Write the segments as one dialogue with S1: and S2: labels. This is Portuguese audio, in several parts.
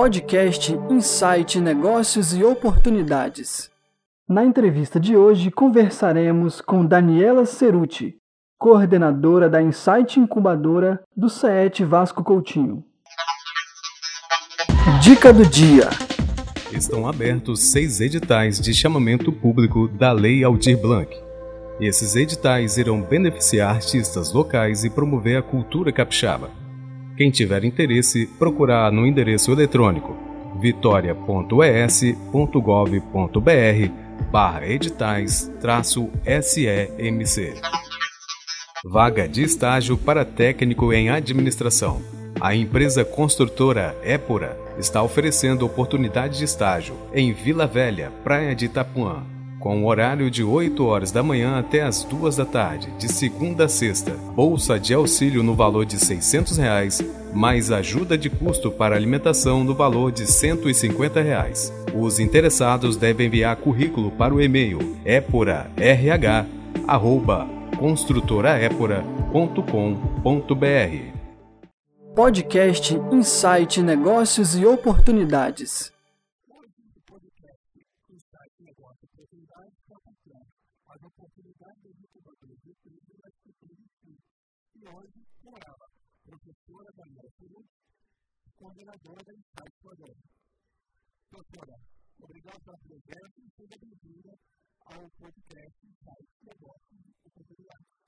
S1: Podcast Insight Negócios e Oportunidades. Na entrevista de hoje conversaremos com Daniela Ceruti, coordenadora da Insight Incubadora do CET Vasco Coutinho. Dica do dia.
S2: Estão abertos seis editais de chamamento público da Lei Aldir Blanc. Esses editais irão beneficiar artistas locais e promover a cultura capixaba. Quem tiver interesse, procurar no endereço eletrônico vitória.es.gov.br barra editais SEMC. Vaga de estágio para técnico em administração. A empresa construtora Épora está oferecendo oportunidade de estágio em Vila Velha, Praia de Itapuã, com horário de 8 horas da manhã até as 2 da tarde, de segunda a sexta. Bolsa de auxílio no valor de 600 reais, mais ajuda de custo para alimentação no valor de 150 reais. Os interessados devem enviar currículo para o e-mail eporarh@construtoraepora.com.br.
S1: Podcast Insight Negócios e Oportunidades.
S3: Coordenadora da Insight Programa. Doutora, obrigado pela presença e seja bem-vinda ao podcast Insight Negócios e Oportunidades.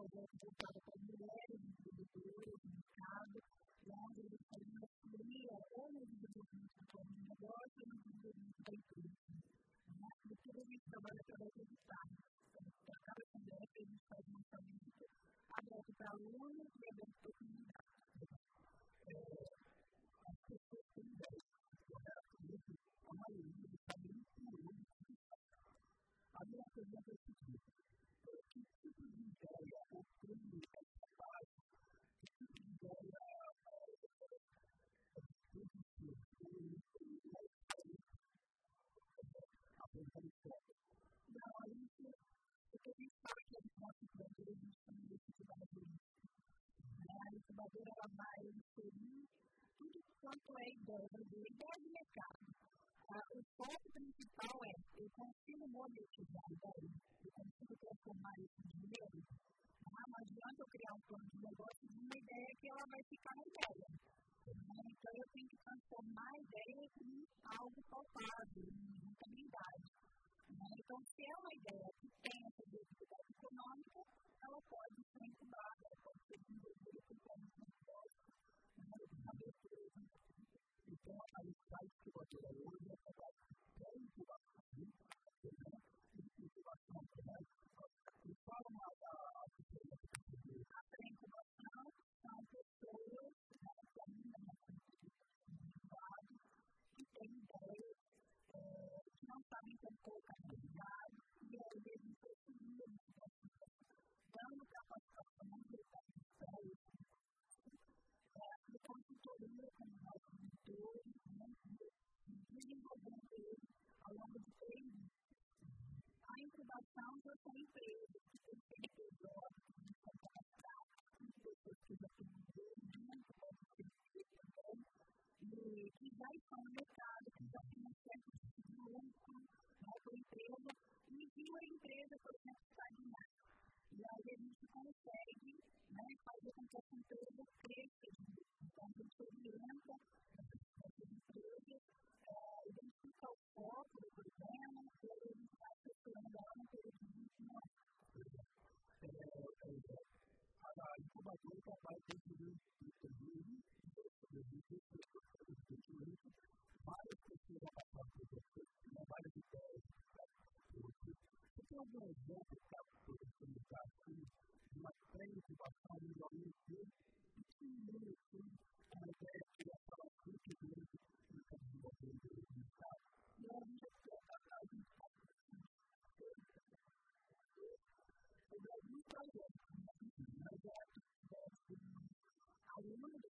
S4: aveva incontrato con lei, con lui, in casa, quando mi stava con lui, o mi dicevo che mi stava con una volta, mi dicevo che mi stava con lui. Di trovare per la verità, per cercare di vedere che mi stava con lui. Abbiamo tra uno e abbiamo opportunità. Abbiamo. Quanto é ideia, ideia de mercado. O foco principal é eu consigo monetizar ideia, eu consigo transformar isso em dinheiro. Não eu criar um plano de negócio de uma ideia que ela vai ficar na ideia. Então eu tenho que transformar a ideia em algo palpável, em rentabilidade. Então, se é uma ideia que tem essa viabilidade econômica, ela pode ser incubada, ela pode ser desenvolvida por formas de negócio, abertura.
S3: Então, a insight incubadora hoje é completely I remember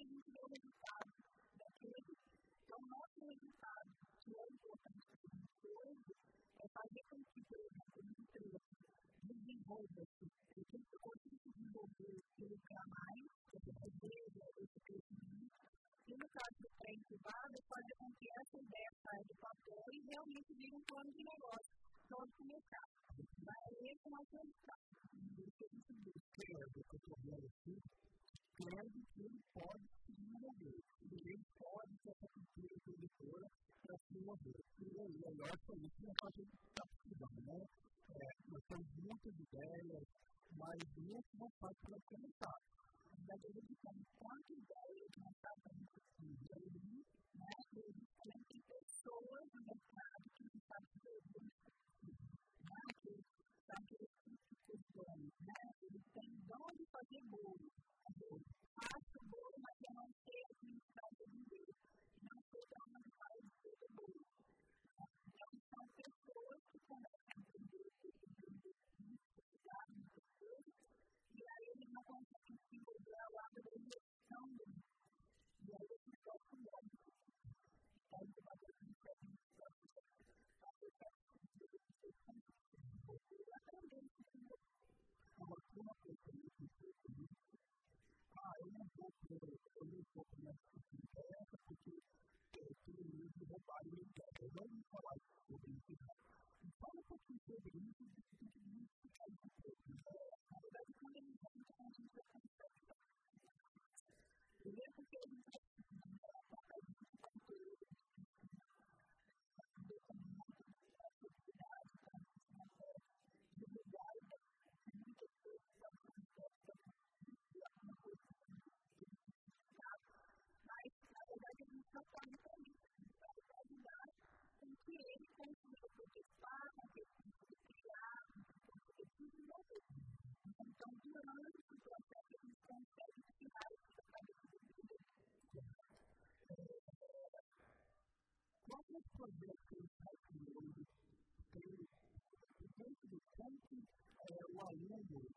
S3: desenvolver. Depois a gente vê o resultado daquele. Então, nosso resultado, que é importante para hoje, é fazer com que, por exemplo, uma desenvolva-se, e consiga se desenvolver e lucrar mais, que veja esse crescimento. E no caso do pré-incubado, fazer com que essa ideia saia do papel e realmente vire um plano de negócio todo o mercado. Esse é o nosso resultado. O que a gente busca é o que eu vou aqui, crendo que ele pode se desenvolver. Ele pode ser essa cultura produtora para se desenvolver. E o melhor foi isso na fase da decisão, né? nós temos muitas ideias, mas muito não faz para começar. Na verdade, a gente tem quatro ideias nós estamos discutindo, né? A tem pessoas no mercado que não sabem fazer né? Que né? Eles têm dom de fazer bolo. Thank you. Aquele site tem dentro do ponto é, o aluno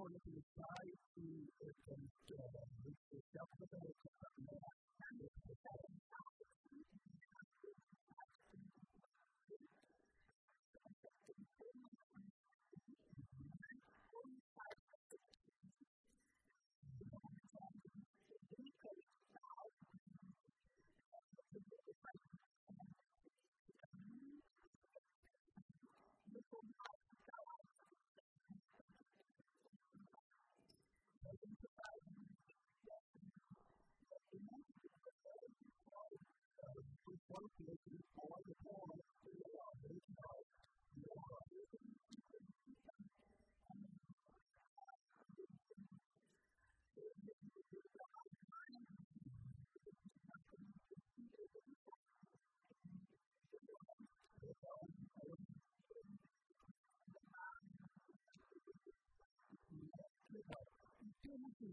S3: sonra bir sahip bir özellik, bir yapıda ve kapatmaya associations for the poor to.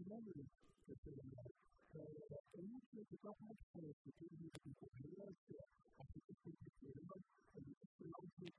S3: Thank you. Um, so the government has to do with the population, and the population is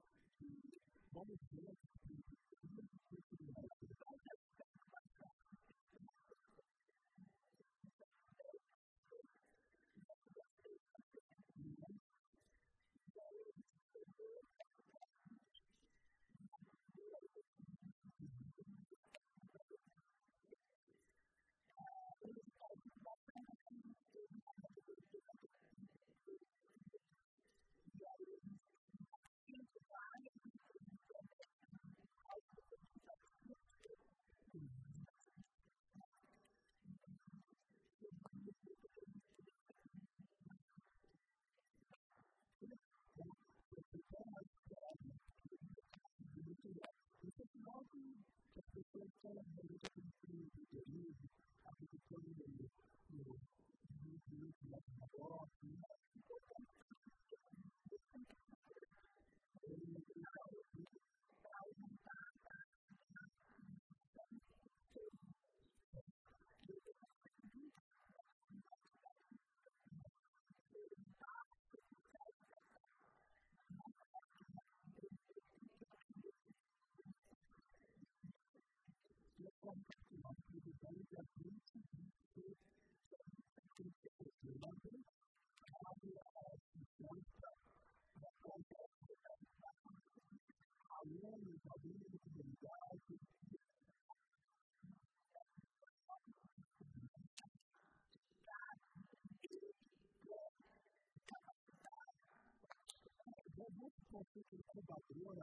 S3: consulting about the one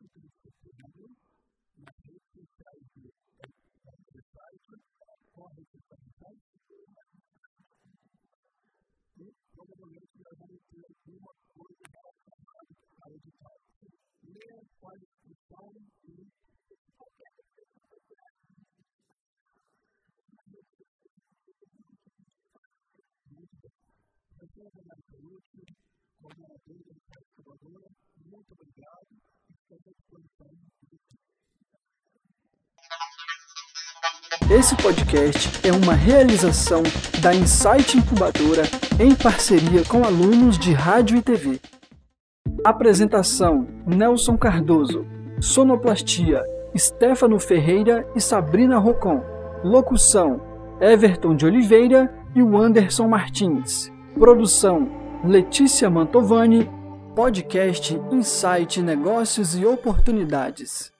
S3: muito disponível nas redes sociais do site, corre para o site, e provavelmente nós vamos ter alguma coisa relacionada ao edital. Leia a descrição e muito bem. Então, eu vou dar útil, coordenador do site Salvador, muito obrigado.
S1: Esse podcast é uma realização da Insight Incubadora em parceria com alunos de rádio e TV. Apresentação: Nelson Cardoso. Sonoplastia: Stefano Ferreira e Sabrina Rocon. Locução: Everton de Oliveira e o Anderson Martins. Produção: Letícia Mantovani Podcast Insight Negócios e Oportunidades.